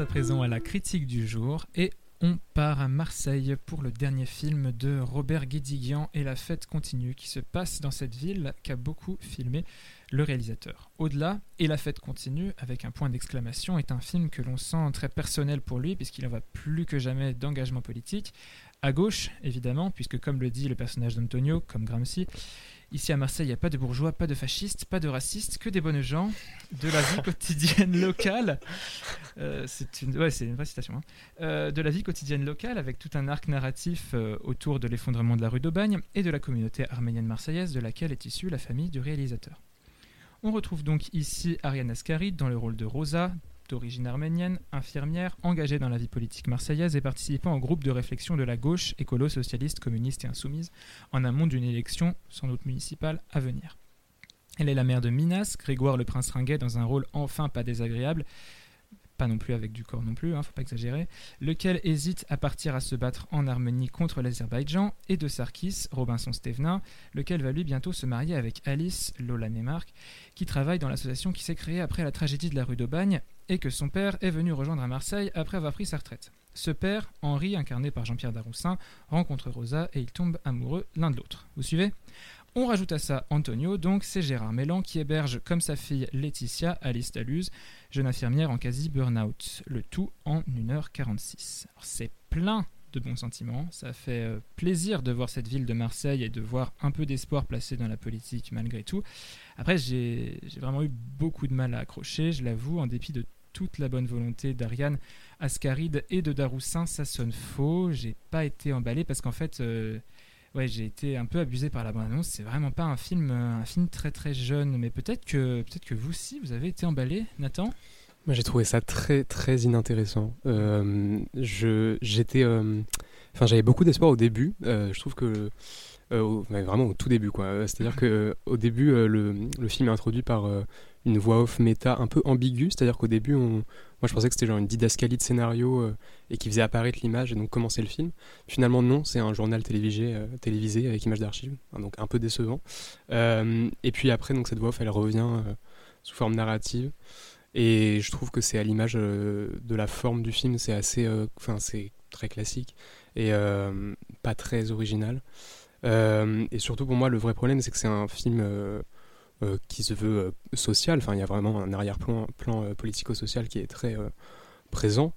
à présent à la critique du jour et on part à Marseille pour le dernier film de Robert Guédiguian et la fête continue qui se passe dans cette ville qu'a beaucoup filmé le réalisateur. Au-delà, et la fête continue, avec un point d'exclamation, est un film que l'on sent très personnel pour lui puisqu'il en va plus que jamais d'engagement politique. À gauche, évidemment, puisque comme le dit le personnage d'Antonio, comme Gramsci, Ici à Marseille, il n'y a pas de bourgeois, pas de fascistes, pas de racistes, que des bonnes gens, de la vie quotidienne locale. Euh, c'est une, ouais, c'est une vraie citation. Hein. Euh, de la vie quotidienne locale, avec tout un arc narratif euh, autour de l'effondrement de la rue d'Aubagne et de la communauté arménienne marseillaise de laquelle est issue la famille du réalisateur. On retrouve donc ici Ariane Ascaride dans le rôle de Rosa, d'origine arménienne, infirmière, engagée dans la vie politique marseillaise et participant au groupe de réflexion de la gauche écolo, socialiste, communiste et insoumise en amont d'une élection sans doute municipale à venir. Elle est la mère de Minas, Grégoire le prince ringuet dans un rôle enfin pas désagréable, pas non plus avec du corps non plus, hein, faut pas exagérer, lequel hésite à partir à se battre en Arménie contre l'Azerbaïdjan, et de Sarkis, Robinson Stevenin, lequel va lui bientôt se marier avec Alice Lola Nemark, qui travaille dans l'association qui s'est créée après la tragédie de la rue d'Aubagne, et que son père est venu rejoindre à Marseille après avoir pris sa retraite. Ce père, Henri, incarné par Jean-Pierre Daroussin, rencontre Rosa et ils tombent amoureux l'un de l'autre. Vous suivez? On rajoute à ça Antonio, donc c'est Gérard Mélan qui héberge comme sa fille Laetitia Alice Taluse, jeune infirmière en quasi burn-out, le tout en 1h46. C'est plein de bons sentiments, ça fait euh, plaisir de voir cette ville de Marseille et de voir un peu d'espoir placé dans la politique malgré tout. Après, j'ai vraiment eu beaucoup de mal à accrocher, je l'avoue, en dépit de toute la bonne volonté d'Ariane Ascaride et de Daroussin, ça sonne faux, j'ai pas été emballé parce qu'en fait... Euh, ouais, j'ai été un peu abusé par la bande-annonce. C'est vraiment pas un film, euh, un film très très jeune, mais peut-être que peut-être que vous aussi vous avez été emballé, Nathan? Moi, j'ai trouvé ça très très inintéressant. Euh, je j'étais, euh, enfin, j'avais beaucoup d'espoir au début. je trouve que vraiment au tout début, quoi. C'est-à-dire que au début, le, le, film est introduit par une voix off méta un peu ambiguë, c'est-à-dire qu'au début, on... moi je pensais que c'était genre une didascalie de scénario euh, et qui faisait apparaître l'image et donc commencer le film. Finalement, non, c'est un journal télévisé, euh, télévisé avec image d'archives, donc un peu décevant. Euh, et puis après, donc cette voix off, elle revient sous forme narrative. Et je trouve que c'est à l'image de la forme du film, c'est assez, enfin c'est très classique et pas très original. Et surtout pour moi, le vrai problème, c'est que c'est un film euh, qui se veut euh, social. Enfin, il y a vraiment un arrière-plan plan, euh, politico-social qui est très présent,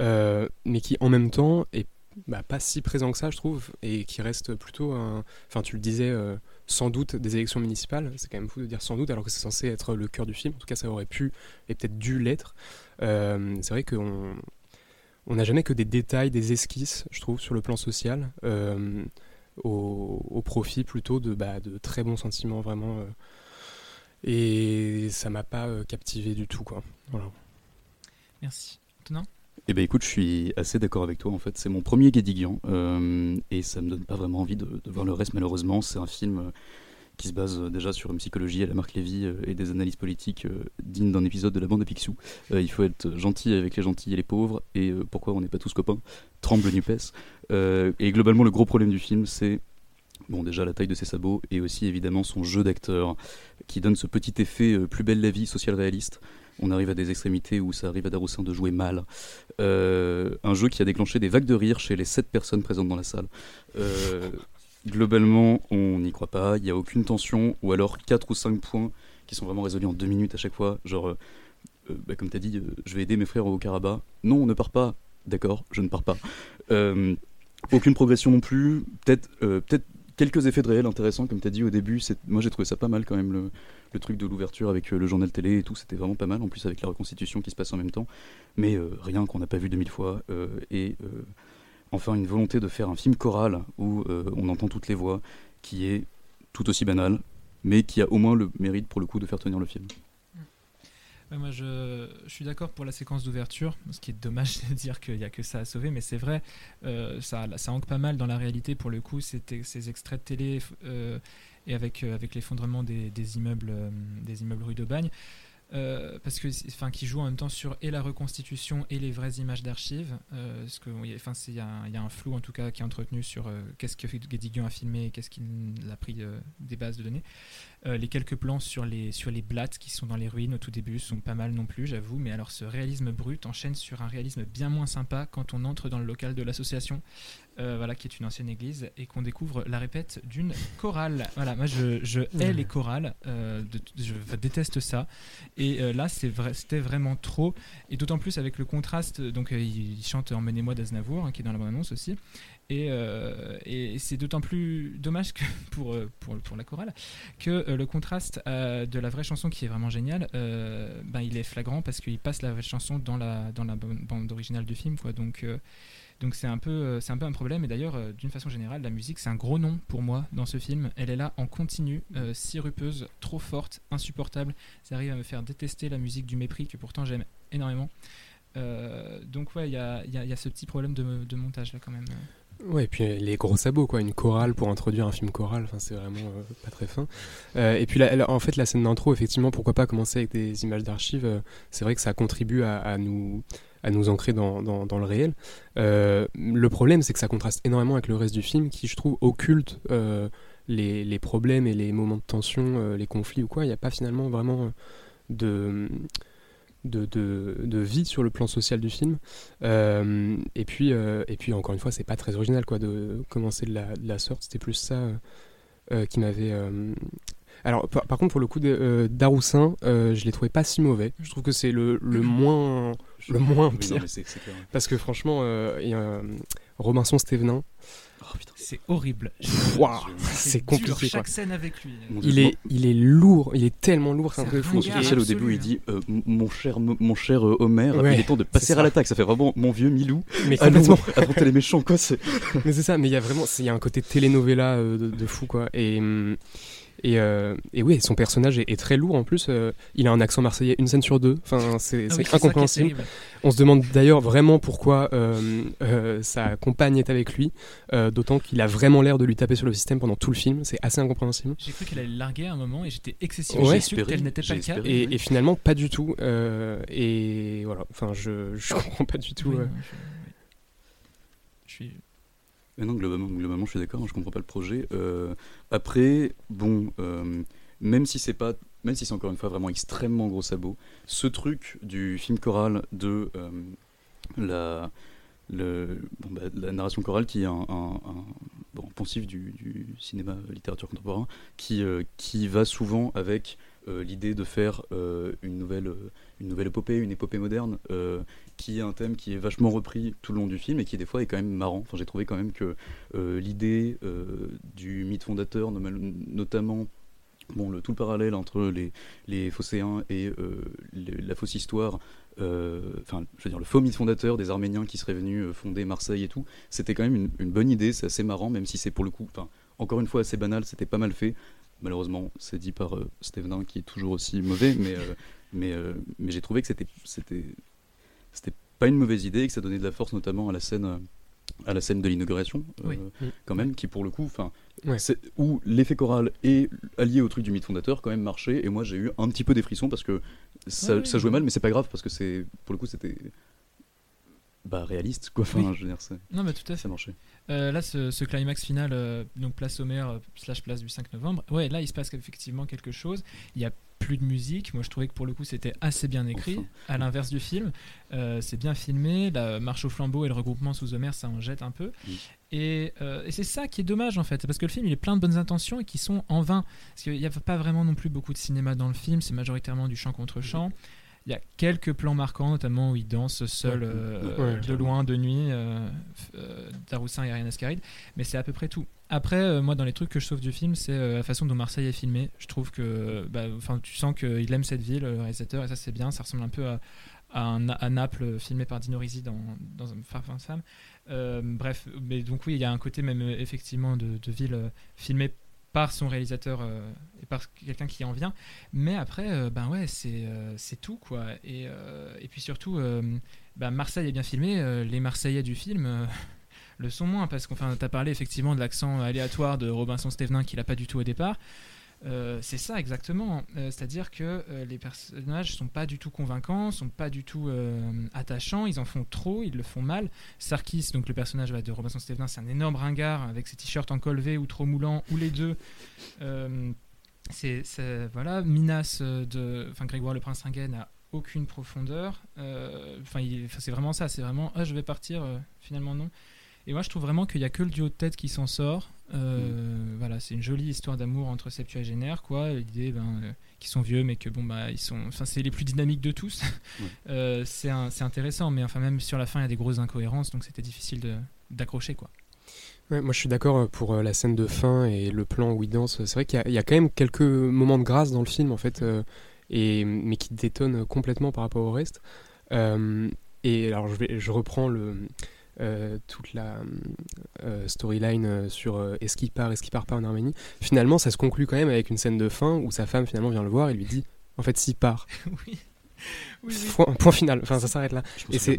mais qui en même temps est bah, pas si présent que ça, je trouve, et qui reste plutôt un. Enfin, tu le disais, sans doute des élections municipales. C'est quand même fou de dire sans doute, alors que c'est censé être le cœur du film. En tout cas, ça aurait pu et peut-être dû l'être. c'est vrai qu'on on n'a jamais que des détails, des esquisses, je trouve, sur le plan social, au, profit plutôt de, bah, de très bons sentiments vraiment et ça m'a pas euh, captivé du tout, quoi. Voilà. Merci. Antonin? Eh ben écoute, je suis assez d'accord avec toi en fait. C'est mon premier Guédiguian euh, et ça me donne pas vraiment envie de, voir le reste malheureusement. C'est un film euh, qui se base déjà sur une psychologie à la Marc Lévy et des analyses politiques dignes d'un épisode de la bande de Picsou. il faut être gentil avec les gentils et les pauvres et pourquoi on n'est pas tous copains? Tremble Nupes. Et globalement, le gros problème du film, c'est Bon, déjà la taille de ses sabots et aussi évidemment son jeu d'acteur qui donne ce petit effet euh, plus belle la vie social réaliste. On arrive à des extrémités où ça arrive à Daroussin de jouer mal. Euh, un jeu qui a déclenché des vagues de rire chez les 7 personnes présentes dans la salle. Euh, globalement, on n'y croit pas, il n'y a aucune tension, ou alors 4 ou 5 points qui sont vraiment résolus en 2 minutes à chaque fois. Genre, bah, comme tu as dit, je vais aider mes frères au Karabakh. Non, on ne part pas. D'accord, je ne pars pas. Aucune progression non plus. Peut-être peut-être quelques effets de réel intéressants, comme tu as dit au début. Moi, j'ai trouvé ça pas mal quand même, le, truc de l'ouverture avec euh, le journal télé et tout. C'était vraiment pas mal, en plus avec la reconstitution qui se passe en même temps. Mais euh, rien qu'on n'a pas vu de mille fois. Euh, et enfin, une volonté de faire un film choral où on entend toutes les voix, qui est tout aussi banal, mais qui a au moins le mérite pour le coup de faire tenir le film moi, je, suis d'accord pour la séquence d'ouverture, ce qui est dommage de dire qu'il n'y a que ça à sauver, mais c'est vrai, euh, ça, ça manque pas mal dans la réalité pour le coup, ces extraits de télé euh, et avec, euh, avec l'effondrement des, immeubles, des immeubles rue d'Aubagne. euh, parce que enfin qui joue en même temps sur et la reconstitution et les vraies images d'archives parce que enfin il y, a un flou en tout cas qui est entretenu sur qu'est-ce que Guédiguian a filmé et qu'est-ce qu'il a pris des bases de données les quelques plans sur les sur les blattes qui sont dans les ruines au tout début sont pas mal non plus j'avoue mais alors ce réalisme brut enchaîne sur un réalisme bien moins sympa quand on entre dans le local de l'association voilà qui est une ancienne église et qu'on découvre la répète d'une chorale voilà moi je, je hais les chorales je déteste ça et euh, là, c'était vraiment trop. Et d'autant plus avec le contraste. Donc, euh, il, chante Emmenez-moi d'Aznavour, hein, qui est dans la bande-annonce aussi. Et, euh, et c'est d'autant plus dommage que pour, la chorale que le contraste de la vraie chanson, qui est vraiment génial, ben, il est flagrant parce qu'il passe la vraie chanson dans la, bande originale du film. Donc. C'est un peu, euh, un problème. Et d'ailleurs, euh, d'une façon générale, la musique c'est un gros nom pour moi dans ce film. Elle est là en continu, euh, sirupeuse, trop forte, insupportable. Ça arrive à me faire détester la musique du mépris que pourtant j'aime énormément. donc ouais, il y a, ce petit problème de, montage là quand même. Ouais, et puis les gros sabots, quoi, une chorale pour introduire un film choral, enfin, c'est vraiment pas très fin. et puis en fait, la scène d'intro, effectivement, pourquoi pas commencer avec des images d'archives C'est vrai que ça contribue à, nous à nous ancrer dans, dans, le réel. Euh, le problème, c'est que ça contraste énormément avec le reste du film, qui, je trouve, occulte euh, les, les, problèmes et les moments de tension, euh, les conflits ou quoi. Il n'y a pas finalement vraiment de, de, de, de, vie sur le plan social du film. et, puis, et puis, encore une fois, c'est pas très original quoi, de commencer de la, de la sorte. C'était plus ça qui m'avait alors, par, contre, pour le coup, euh, Daroussin, euh, je l'ai trouvé pas si mauvais. Je trouve que c'est le, le, moins, le moins pire. Parce que franchement, euh, il y a Robinson Stevenin. Oh, c'est horrible. c'est compliqué. Chaque scène avec lui. il est, il est lourd. Il est tellement lourd. C'est un peu fou. Au début, il dit mon cher, mon cher Homer, il est temps de passer à l'attaque. Ça fait vraiment mon vieux Milou. Mais complètement. Affronter les méchants, quoi. mais c'est ça. Mais il y a vraiment, il y a un côté telenovela de, de, fou, quoi. Et hum, et, euh, et, oui, son personnage est, très lourd en plus. Euh, il a un accent marseillais une scène sur deux. Enfin, c'est ah incompréhensible. On se demande d'ailleurs vraiment pourquoi euh, sa compagne est avec lui, d'autant qu'il a vraiment l'air de lui taper sur le système pendant tout le film. C'est assez incompréhensible. J'ai cru qu'elle allait le larguer à un moment et j'étais excessivement déçu qu'elle n'était pas le cas. Et, finalement, pas du tout. et voilà, enfin, je, je comprends pas du tout. je suis non, globalement, je suis d'accord, je comprends pas le projet. Euh, après, bon, euh, même si c'est pas, même si c'est encore une fois vraiment extrêmement gros sabot, ce truc du film choral de euh, la, le, bah, la narration chorale qui est un, bon, poncif du, du, cinéma littérature contemporain, qui, qui va souvent avec l'idée de faire une nouvelle une nouvelle épopée, une épopée moderne, euh, qui est un thème qui est vachement repris tout le long du film et qui des fois est quand même marrant. Enfin, j'ai trouvé quand même que euh, l'idée euh, du mythe fondateur, notamment bon, le, tout le parallèle entre les, les phocéens et la fausse histoire, enfin, je veux dire, le faux mythe fondateur des Arméniens qui seraient venus fonder Marseille et tout, c'était quand même une, bonne idée, c'est assez marrant, même si c'est pour le coup, encore une fois assez banal, c'était pas mal fait. Malheureusement, c'est dit par Stevenin qui est toujours aussi mauvais, mais mais, euh, mais j'ai trouvé que c'était, c'était, c'était pas une mauvaise idée et que ça donnait de la force notamment à la scène, euh, à la scène de l'inauguration, euh, quand même, qui pour le coup, enfin, où l'effet choral est allié au truc du mythe fondateur, quand même marchait. Et moi j'ai eu un petit peu des frissons parce que ça, ça jouait mal, mais c'est pas grave parce que c'est, pour le coup, c'était bah, réaliste quoi. Enfin je veux dire non mais tout à fait. ça marchait euh, là ce, climax final euh, donc place Homer euh, slash place du 5 novembre. Ouais là il se passe effectivement quelque chose. Il y a plus de musique. Moi je trouvais que pour le coup c'était assez bien écrit. À l'inverse du film c'est bien filmé. La marche au flambeau et le regroupement sous Homer ça en jette un peu. Et, et c'est ça qui est dommage en fait. Parce que le film il est plein de bonnes intentions et qui sont en vain. Parce qu'il n'y a pas vraiment non plus beaucoup de cinéma dans le film. C'est majoritairement du chant contre chant il y a quelques plans marquants, notamment où il danse seul euh, de loin, de nuit, euh, euh, Daroussin et Ariane Ascaride, mais c'est à peu près tout. Après, moi, dans les trucs que je sauve du film, c'est la façon dont Marseille est filmé. Je trouve que, bah, tu sens qu'il aime cette ville, le réalisateur, et ça c'est bien. Ça ressemble un peu à, à, Naples, filmé par Dino Risi dans, dans un Far Sam. bref, mais donc oui, il y a un côté même effectivement de, de ville filmé par son réalisateur euh, et par quelqu'un qui en vient. Mais après, euh, ben ouais, c'est euh, c'est tout quoi. Et, et puis surtout, ben Marseille est bien filmé. les Marseillais du film le sont moins parce qu'enfin, tu as parlé effectivement de l'accent aléatoire de Robinson Stevenin qu'il a pas du tout au départ. Euh, c'est ça exactement. Euh, c'est-à-dire que euh, les personnages sont pas du tout convaincants, sont pas du tout attachants. Ils en font trop, ils le font mal. Sarkis, donc le personnage de Robinson Stevenson, c'est un énorme ringard avec ses t-shirts en col V ou trop moulants ou les deux. c'est voilà. Minas de, enfin Grégoire le Prince Ringuet n'a aucune profondeur. Enfin, c'est vraiment ça. C'est vraiment ah je vais partir. finalement non. Et moi, je trouve vraiment qu'il n'y a que le duo de tête qui s'en sort. Euh, mm. Voilà, c'est une jolie histoire d'amour entre septuagénaires, quoi. L'idée, ben, euh, qu'ils sont vieux, mais que bon, bah, ils sont. Enfin, c'est les plus dynamiques de tous. Euh, c'est intéressant, mais enfin, même sur la fin, il y a des grosses incohérences, donc c'était difficile d'accrocher, quoi. Ouais, moi, je suis d'accord pour la scène de fin et le plan où il danse. C'est vrai qu'il y, a quand même quelques moments de grâce dans le film, en fait, et, mais qui détonnent complètement par rapport au reste. et alors, je, vais, je reprends le toute la euh, storyline euh, sur est-ce qu'il part, est-ce qu'il part pas en Arménie. Finalement, ça se conclut quand même avec une scène de fin où sa femme finalement vient le voir et lui dit en fait s'il part. Point, final. Enfin, ça s'arrête là. et c'est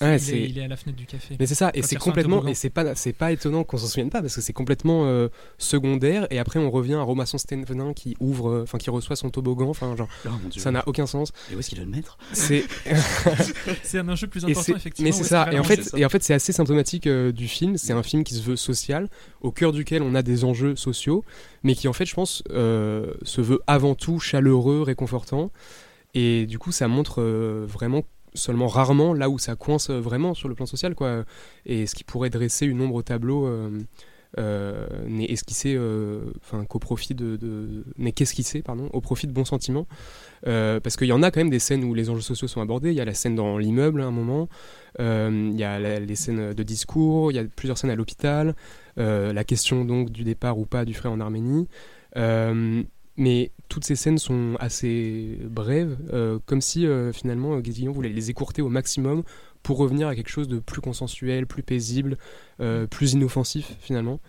il, est, à la fenêtre du café. Mais c'est ça, et c'est complètement, et c'est pas, c'est pas étonnant qu'on s'en souvienne pas parce que c'est complètement euh, secondaire. Et après, on revient à Romasson Stevenin qui ouvre, euh, enfin qui reçoit son toboggan. Enfin, genre, oh, ça n'a aucun sens. Et où est-ce qu'il va le mettre? C'est, c'est un enjeu plus important effectivement. Mais c'est ça. Et en fait, et en fait, c'est assez symptomatique euh, du film. C'est un film qui se veut social, au cœur duquel on a des enjeux sociaux, mais qui en fait, je pense, se veut avant tout chaleureux, réconfortant. Et du coup, ça montre vraiment seulement rarement là où ça coince vraiment sur le plan social quoi. Et ce qui pourrait dresser une ombre au tableau euh, euh, n'est esquissé euh, enfin qu'au profit de, n'est qu'esquissé pardon au profit de bons sentiments. Parce qu'il y en a quand même des scènes où les enjeux sociaux sont abordés. Il y a la scène dans l'immeuble à un moment. Il y a les scènes de discours. Il y a plusieurs scènes à l'hôpital. La question donc du départ ou pas du frère en Arménie mais toutes ces scènes sont assez brèves, euh, comme si euh, finalement Guézillon voulait les écourter au maximum pour revenir à quelque chose de plus consensuel, plus paisible, euh, plus inoffensif finalement.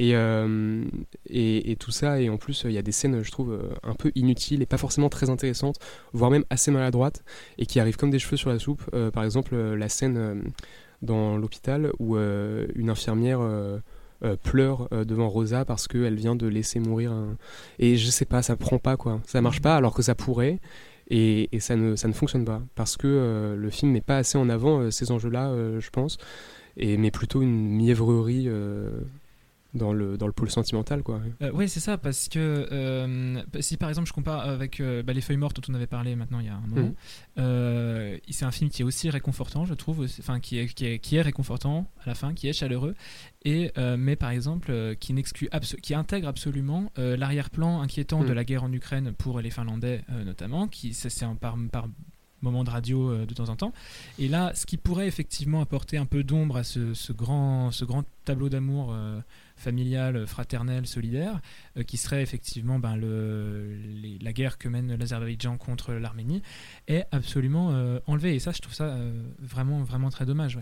Et, et, tout ça, et en plus, il y a des scènes, je trouve, un peu inutiles et pas forcément très intéressantes, voire même assez maladroites, et qui arrivent comme des cheveux sur la soupe. par exemple, la scène dans l'hôpital où une infirmière euh, pleure euh, devant Rosa parce qu'elle vient de laisser mourir un... Et je sais pas, ça prend pas quoi. Ça marche pas alors que ça pourrait. Et, et ça, ne, ça ne fonctionne pas. Parce que euh, le film met pas assez en avant ces enjeux-là, je pense. Et, mais plutôt une mièvrerie dans le, dans le pôle sentimental. Quoi. Euh, oui, c'est ça, parce que euh, si par exemple je compare avec euh, bah, Les Feuilles Mortes dont on avait parlé maintenant il y a un moment, mhm. c'est un film qui est aussi réconfortant, je trouve, enfin qui est, qui, est, qui est réconfortant à la fin, qui est chaleureux, et, mais par exemple qui, n'exclut qui intègre absolument l'arrière-plan inquiétant de mhm. la guerre en Ukraine pour les Finlandais notamment, qui c'est un par, par moment de radio de temps en temps. Et là, ce qui pourrait effectivement apporter un peu d'ombre à ce, grand, tableau d'amour familiale, fraternelle, solidaire, euh, qui serait effectivement ben, la guerre que mène l'Azerbaïdjan contre l'Arménie, est absolument euh, enlevée. Et ça, je trouve ça euh, vraiment, vraiment très dommage.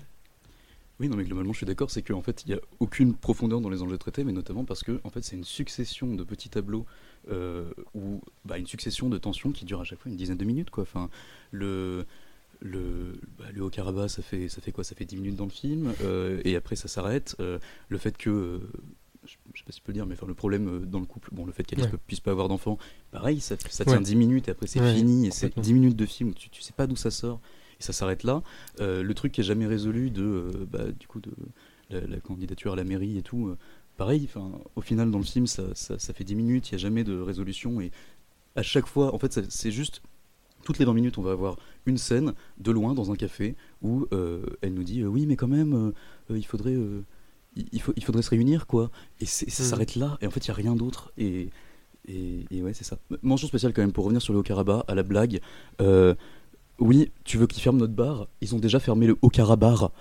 Oui, non, mais globalement, je suis d'accord, c'est qu'en fait, il n'y a aucune profondeur dans les enjeux traités, mais notamment parce que, en fait, c'est une succession de petits tableaux ou bah, une succession de tensions qui durent à chaque fois une dizaine de minutes, quoi. Enfin, le le, bah, le Haut-Karabakh, ça fait, ça fait quoi? Ça fait 10 minutes dans le film, euh, et après ça s'arrête. Euh, le fait que, euh, je, sais pas si je peux le dire, mais enfin, le problème dans le couple, bon, le fait qu'Alice ne puisse pas avoir d'enfant, pareil, ça, ça tient 10 minutes, et après c'est fini, et c'est 10 minutes de film, tu, tu sais pas d'où ça sort, et ça s'arrête là. le truc qui est jamais résolu de, bah, du coup, de la, candidature à la mairie et tout, pareil, au final, dans le film, ça, ça, ça fait 10 minutes, il n'y a jamais de résolution, et à chaque fois, en fait, c'est juste toutes les 20 minutes, on va avoir une scène de loin dans un café où euh, elle nous dit euh, oui, mais quand même, euh, il faudrait. il, faut, il faudrait se réunir, quoi. Et, ça mm. s'arrête là, et en fait, il n'y a rien d'autre. Et, et, ouais, c'est ça. Mention spéciale quand même, pour revenir sur le Haut-Karabakh, à la blague. oui, tu veux qu'ils ferment notre bar? Ils ont déjà fermé le Haut-Karabakh.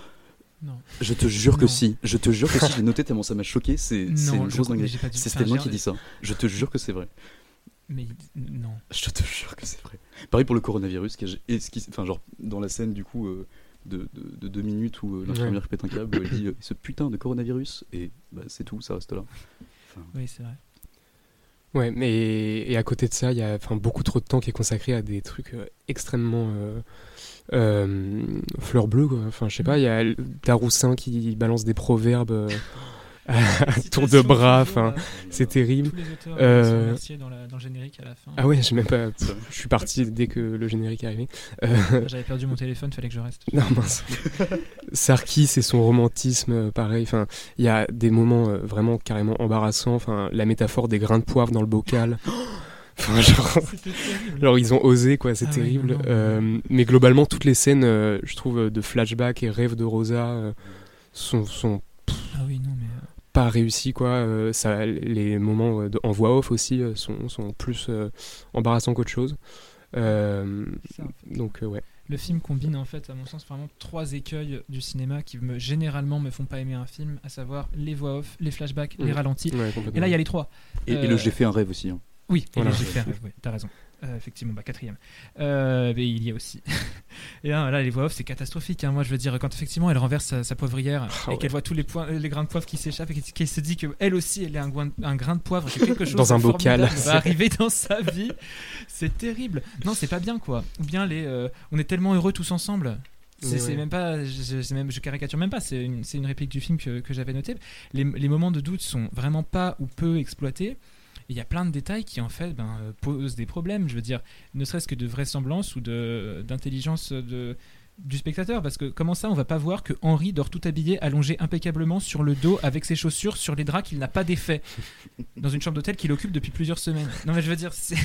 Non. Je te jure que si. Je te jure que si. J'ai noté tellement ça m'a choqué. C'est une grosse dinguerie. C'est moi qui dis ça. Je te jure que c'est vrai. Mais non. Je te jure que c'est vrai. Pareil pour le coronavirus, qui, qui, enfin, genre, dans la scène du coup euh, de, de, deux minutes où euh, l'infirmière pète un câble, elle dit euh, ce putain de coronavirus, et bah, c'est tout, ça reste là. oui, c'est vrai. Ouais, mais et à côté de ça, il y a beaucoup trop de temps qui est consacré à des trucs extrêmement fleurs bleues. Quoi. Enfin, je sais pas, il y a Daroussin qui balance des proverbes tour de bras, enfin, c'est terrible. Tous les auteurs Euh, sont remerciés dans, la- dans le générique à la fin. Ah ouais, j'ai même pas. Je suis parti dès que le générique est arrivé. Euh, J'avais perdu mon téléphone, fallait que je reste. non mince. Sarkis et son romantisme, euh, pareil. Enfin, il y a des moments euh, vraiment carrément embarrassants. Enfin, la métaphore des grains de poivre dans le bocal. Enfin, genre, genre, ils ont osé quoi, c'est Ah ouais, terrible. non, non, Euh, mais globalement, toutes les scènes, euh, je trouve, euh, de flashback et rêve de Rosa euh, sont, sont Ah oui, non, mais. euh, pas réussis quoi. Euh, ça, les moments euh, de- en voix off aussi euh, sont, sont plus euh, embarrassants qu'autre chose. Euh, ça, en fait. donc euh, ouais. Le film combine en fait, à mon sens, vraiment trois écueils du cinéma qui me, généralement me font pas aimer un film, à savoir les voix off, les flashbacks, les Mhm. ralentis. Ouais, Et là, il y a les trois. Et, et le j'ai fait un rêve aussi. hein. Oui, et Voilà. là, j'ai fait un rêve, oui, t'as raison. Euh, effectivement, bah, quatrième. Euh, mais il y a aussi. et là, là, les voix off, c'est catastrophique. hein. Moi, je veux dire, quand effectivement elle renverse sa, sa poivrière Ah et ouais. qu'elle voit tous les, points, les grains de poivre qui s'échappent et qu'elle- se dit qu'elle aussi, elle est un, grain de poivre, que quelque chose Dans un bocal. va arriver dans sa vie. C'est terrible. Non, c'est pas bien, quoi. Ou bien les. euh, on est tellement heureux tous ensemble. C'est ouais. même pas, je, même, je caricature même pas, c'est une, une réplique du film que, que j'avais noté. Les, les moments de doute sont vraiment pas ou peu exploités. Il y a plein de détails qui en fait ben, euh, posent des problèmes, je veux dire, ne serait-ce que de vraisemblance ou de- d'intelligence de, du spectateur, parce que comment ça on va pas voir que Henri dort tout habillé, allongé impeccablement sur le dos avec ses chaussures sur les draps qu'il n'a pas défait dans une chambre d'hôtel qu'il occupe depuis plusieurs semaines? Non mais je veux dire, c'est,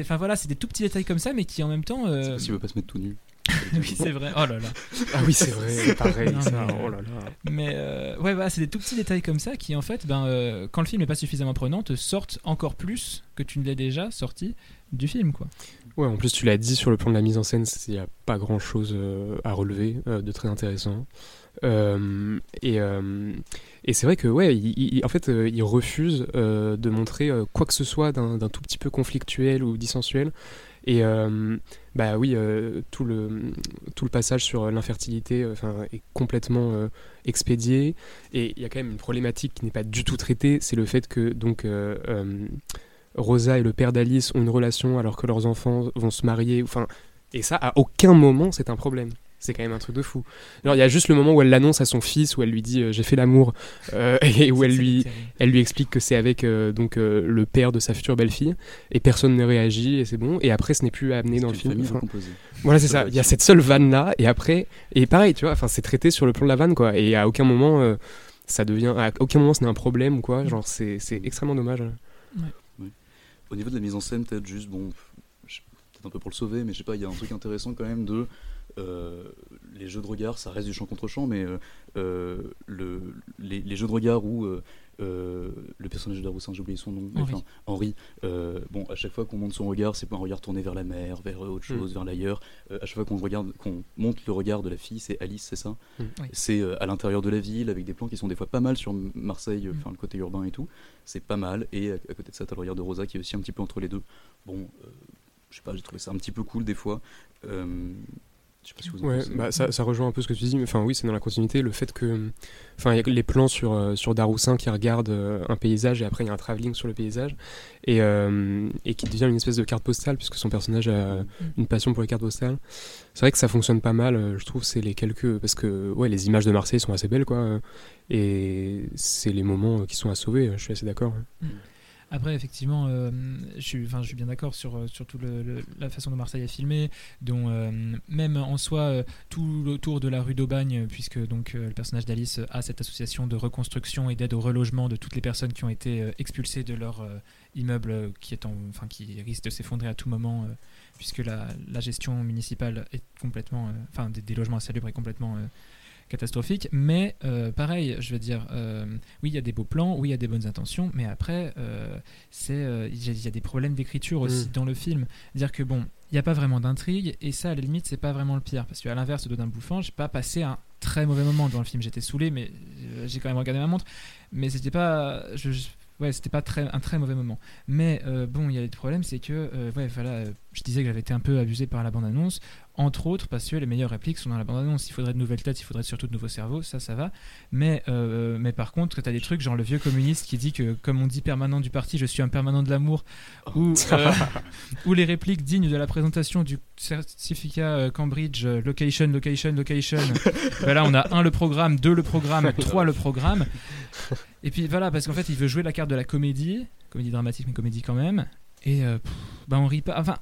enfin voilà, c'est des tout petits détails comme ça, mais qui en même temps, euh, C'est qu'il veut pas se mettre tout nu. oui c'est vrai. Oh là là. Ah oui, c'est vrai, pareil. Non, ça, mais, oh là là. Mais euh, ouais, voilà, c'est des tout petits détails comme ça qui, en fait, ben, euh, quand le film n'est pas suffisamment prenant, te sortent encore plus que tu ne l'es déjà sorti du film, quoi. Ouais, en plus, tu l'as dit sur le plan de la mise en scène, il n'y a pas grand chose à relever euh, de très intéressant. Euh, et euh, et c'est vrai que, ouais, il, il- en fait, euh, il refuse euh, de montrer euh, quoi que ce soit d'un d'un tout petit peu conflictuel ou dissensuel. Et euh, bah oui, euh, tout, le, tout le passage sur l'infertilité euh, enfin, est complètement expédié. Et il y a quand même une problématique qui n'est pas du tout traitée, c'est le fait que donc Rosa et le père d'Alice ont une relation alors que leurs enfants vont se marier. Enfin, et ça, à aucun moment, c'est un problème. C'est quand même un truc de fou. Alors, il y a juste le moment où elle l'annonce à son fils, où elle lui dit euh, j'ai fait l'amour, euh, et où elle lui, elle lui explique que c'est avec euh, donc euh, le père de sa future belle-fille, et personne ne réagit, et c'est bon. Et après, ce n'est plus amené dans le film. Enfin, voilà, c'est ça. Il y a cette seule vanne là, et après, et pareil, tu vois, enfin, c'est traité sur le plan de la vanne, quoi. Et à aucun moment, euh, ça devient, à aucun moment, ce n'est un problème ou quoi. Genre, c'est c'est extrêmement dommage. Au niveau de la mise en scène, peut-être juste, bon, peut-être un peu pour le sauver, mais je sais pas, il y a un truc intéressant quand même de. Euh, les jeux de regard, ça reste du champ contre champ, mais euh, euh, le, les, les jeux de regard où euh, le personnage de Daroussin, j'ai oublié son nom, Henri. enfin, Henri, euh, bon, à chaque fois qu'on monte son regard, c'est pas un regard tourné vers la mer, vers autre chose, vers l'ailleurs. Euh, à chaque fois qu'on regarde, qu'on monte le regard de la fille, c'est Alice, c'est ça Mm. Oui. C'est à l'intérieur de la ville, avec des plans qui sont des fois pas mal sur Marseille, euh, Mm. enfin le côté urbain et tout. C'est pas mal. Et à, à côté de ça, t'as le regard de Rosa qui est aussi un petit peu entre les deux. Bon, je sais pas, j'ai trouvé ça un petit peu cool des fois. Je sais pas si vous en Ouais, bah, ça, ça rejoint un peu ce que tu dis, mais enfin oui, c'est dans la continuité, le fait que, enfin, il y a les plans sur euh, sur Daroussin qui regarde euh, un paysage et après il y a un travelling sur le paysage et euh, et qui devient une espèce de carte postale puisque son personnage a une passion pour les cartes postales. C'est vrai que ça fonctionne pas mal, je trouve, c'est les quelques parce que ouais, les images de Marseille sont assez belles quoi, et c'est les moments qui sont à sauver. Je suis assez d'accord. ouais. Après, effectivement, euh, je, suis, bien d'accord sur, euh, sur la façon dont Marseille est filmé, dont euh, même en soi, tout autour de la rue d'Aubagne, puisque donc le personnage d'Alice a cette association de reconstruction et d'aide au relogement de toutes les personnes qui ont été expulsées de leur immeuble qui, est en, enfin, qui risque de s'effondrer à tout moment, puisque la, gestion municipale est complètement, enfin, des, des logements insalubres est complètement catastrophique. Mais euh, pareil, je veux dire, euh, oui, il y a des beaux plans, oui, il y a des bonnes intentions, mais après, euh, c'est il y, a- il y a des problèmes d'écriture aussi Mm. dans le film. Dire que bon, il n'y a pas vraiment d'intrigue, et ça, à la limite, c'est pas vraiment le pire. Parce qu'à l'inverse de Dodin Bouffant, j'ai pas passé un très mauvais moment dans le film. J'étais saoulé, mais j'ai quand même regardé ma montre. Mais c'était pas. je- je- Ouais, c'était pas très, un très mauvais moment. Mais euh, bon, il y a le problème, c'est que, euh, ouais, voilà, euh, je disais que j'avais été un peu abusé par la bande-annonce. Entre autres parce que les meilleures répliques sont dans la bande-annonce. Il faudrait de nouvelles têtes, il faudrait surtout de nouveaux cerveaux, ça, ça va. Mais, euh, mais par contre, tu as des trucs genre le vieux communiste qui dit que, comme on dit permanent du parti, je suis un permanent de l'amour, ou, euh, ou les répliques dignes de la présentation du certificat euh, Cambridge, location, location, location. Ben là, on a un le programme, deux le programme, trois le programme. Et puis voilà, parce qu'en fait, il veut jouer la carte de la comédie, comédie dramatique, mais comédie quand même. Et euh, pff, bah on rit pas. Enfin,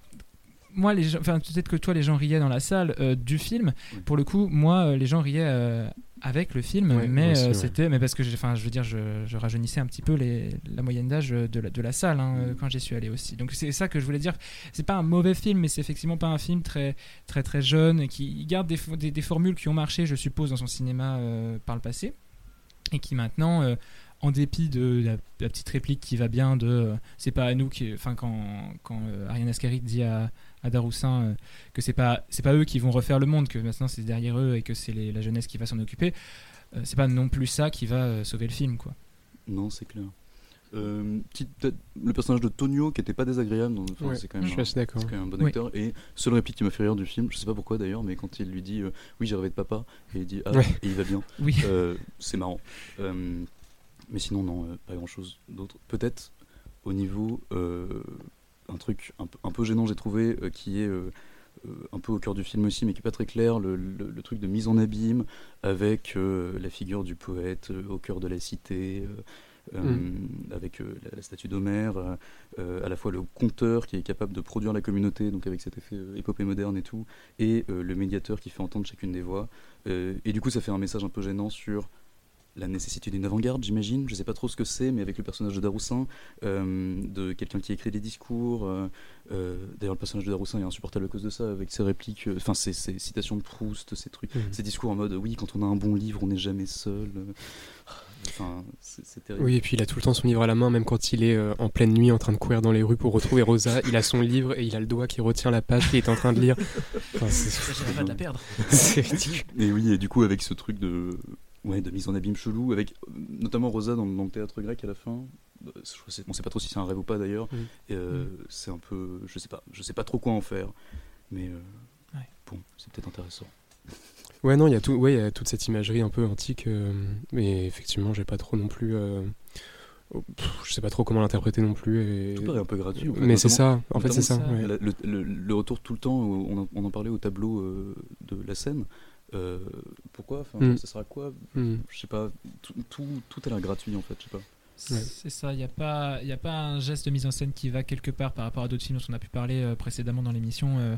moi, les gens, enfin peut-être que toi, les gens riaient dans la salle euh, du film. Oui. Pour le coup, moi, euh, les gens riaient euh, avec le film, mais euh, c'était, mais parce que, enfin, je veux dire, je, je rajeunissais un petit peu les, la moyenne d'âge de la, de la salle hein, euh, quand j'y suis allé aussi. Donc c'est ça que je voulais dire. C'est pas un mauvais film, mais c'est effectivement pas un film très, très, très jeune et qui garde des, fo- des, des formules qui ont marché, je suppose, dans son cinéma par le passé et qui maintenant. en dépit de la, la petite réplique qui va bien de euh, c'est pas à nous qui enfin quand quand euh, Ariane Ascari dit à, à Daroussin euh, que c'est pas c'est pas eux qui vont refaire le monde que maintenant c'est derrière eux et que c'est la jeunesse qui va s'en occuper euh, c'est pas non plus ça qui va euh, sauver le film quoi Non, c'est clair. Euh, petite- le personnage de Tonio qui était pas désagréable, dans- enfin, Ouais, c'est quand même Je un- suis assez d'accord. C'est quand même un bon Oui. acteur. Et seule réplique qui m'a fait rire du film, je sais pas pourquoi d'ailleurs, mais quand il lui dit euh, Oui, j'ai rêvé de papa, et il dit Ah, Ouais. et il va bien, oui Euh, c'est marrant. Euh, mais sinon, non, euh, pas grand chose d'autre. Peut-être au niveau. Un truc un peu, un peu gênant, j'ai trouvé, euh, qui est. euh, euh, un peu au cœur du film aussi, mais qui est pas très clair, le, le- le truc de mise en abîme avec euh, la figure du poète euh, au cœur de la cité, euh, euh, avec la, la statue d'Homère, à la fois le conteur qui est capable de produire la communauté, donc avec cet effet épopée moderne et tout, et le médiateur qui fait entendre chacune des voix. Et du coup, ça fait un message un peu gênant sur la nécessité d'une avant-garde, j'imagine. Je sais pas trop ce que c'est, mais avec le personnage de Daroussin, euh, de quelqu'un qui écrit des discours. euh, euh, D'ailleurs, le personnage de Daroussin est insupportable à cause de ça, avec ses répliques, euh, enfin ses, ses citations de Proust, ces trucs, ces discours en mode oui, quand on a un bon livre, on n'est jamais seul. Enfin, c'est c'est terrible. Oui, et puis il a tout le temps son livre à la main, même quand il est euh, en pleine nuit en train de courir dans les rues pour retrouver Rosa. Il a son livre et il a le doigt qui retient la page qu'il est en train de lire. Enfin, c'est- pas de la perdre c'est ridicule. Et oui, et du coup, avec ce truc de, ouais, de mise en abîme chelou, avec euh, notamment Rosa dans, dans le théâtre grec à la fin. euh, je sais- on sait pas trop si c'est un rêve ou pas d'ailleurs. Euh, C'est un peu, je sais pas, je sais pas trop quoi en faire, mais euh, Ouais. bon, c'est peut-être intéressant. Ouais, non, il y a tout, ouais, il y a toute cette imagerie un peu antique, euh, mais effectivement, j'ai pas trop non plus. euh, oh, pff, je sais pas trop comment l'interpréter non plus. Et... Tout paraît un peu gratuit. en fait, mais c'est ça, en fait, c'est ça. ouais. Le, le- le retour tout le temps, on en, on en parlait au tableau euh, de la scène. Euh, pourquoi Enfin, Mm. Ça sert à quoi Hmm. Je sais pas. Tout, tout, tout a l'air gratuit en fait. Je sais pas. C'est ça, il n'y a, pas- y a pas un geste de mise en scène qui va quelque part par rapport à d'autres films dont on a pu parler euh, précédemment dans l'émission. euh,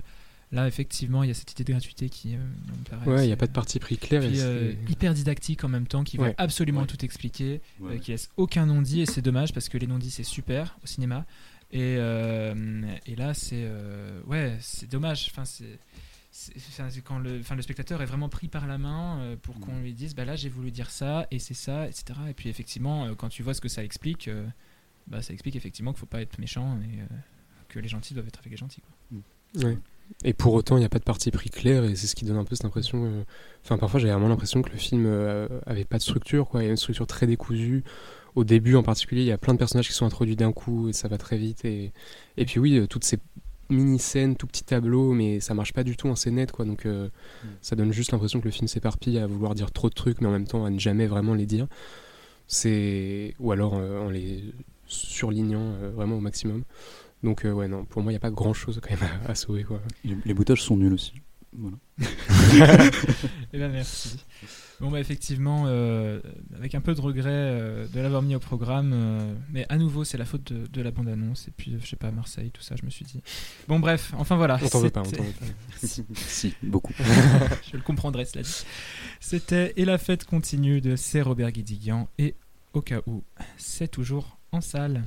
là, effectivement, il y a cette idée de gratuité qui euh, me paraît. Ouais, il n'y a pas de parti pris clair. et Puis, euh, hyper didactique en même temps, qui Ouais. veut absolument Ouais. tout expliquer, euh, qui laisse aucun non-dit, et c'est dommage parce que les non-dits c'est super au cinéma. Et, euh, et là, c'est. euh, ouais, c'est dommage. Enfin, c'est. C'est- quand le, enfin, le spectateur est vraiment pris par la main euh, pour qu'on Mm. lui dise bah là j'ai voulu dire ça et c'est ça etc et puis effectivement euh, quand tu vois ce que ça explique euh, bah, ça explique effectivement qu'il faut pas être méchant et euh, que les gentils doivent être avec les gentils quoi. Ouais. Et pour autant, il n'y a pas de parti pris clair, et c'est ce qui donne un peu cette impression. euh, Enfin, parfois, j'avais vraiment l'impression que le film euh, avait pas de structure, quoi. Il y a une structure très décousue. Au début, en particulier, il y a plein de personnages qui sont introduits d'un coup, et ça va très vite. Et, et puis, oui, toutes ces mini-scènes, tout petits tableaux, mais ça marche pas du tout en scénette, quoi. Donc, euh, Mm. ça donne juste l'impression que le film s'éparpille à vouloir dire trop de trucs, mais en même temps à ne jamais vraiment les dire. C'est ou alors euh, en les surlignant euh, vraiment au maximum. Donc, euh, ouais, non, pour moi, il n'y a pas grand-chose quand même à, à sauver, quoi. Les, les bruitages sont nuls aussi. Voilà. Eh ben merci. Bon bah effectivement, euh, avec un peu de regret euh, de l'avoir mis au programme, euh, mais à nouveau c'est la faute de, de la bande-annonce et puis euh, je sais pas Marseille, tout ça, je me suis dit. Bon bref, enfin voilà. On t'en veut pas, on c'était- t'en veut pas. Merci. si, beaucoup. je le comprendrai cela dit. C'était Et la fête continue de C. Robert Guédiguian et au cas où, c'est toujours en salle.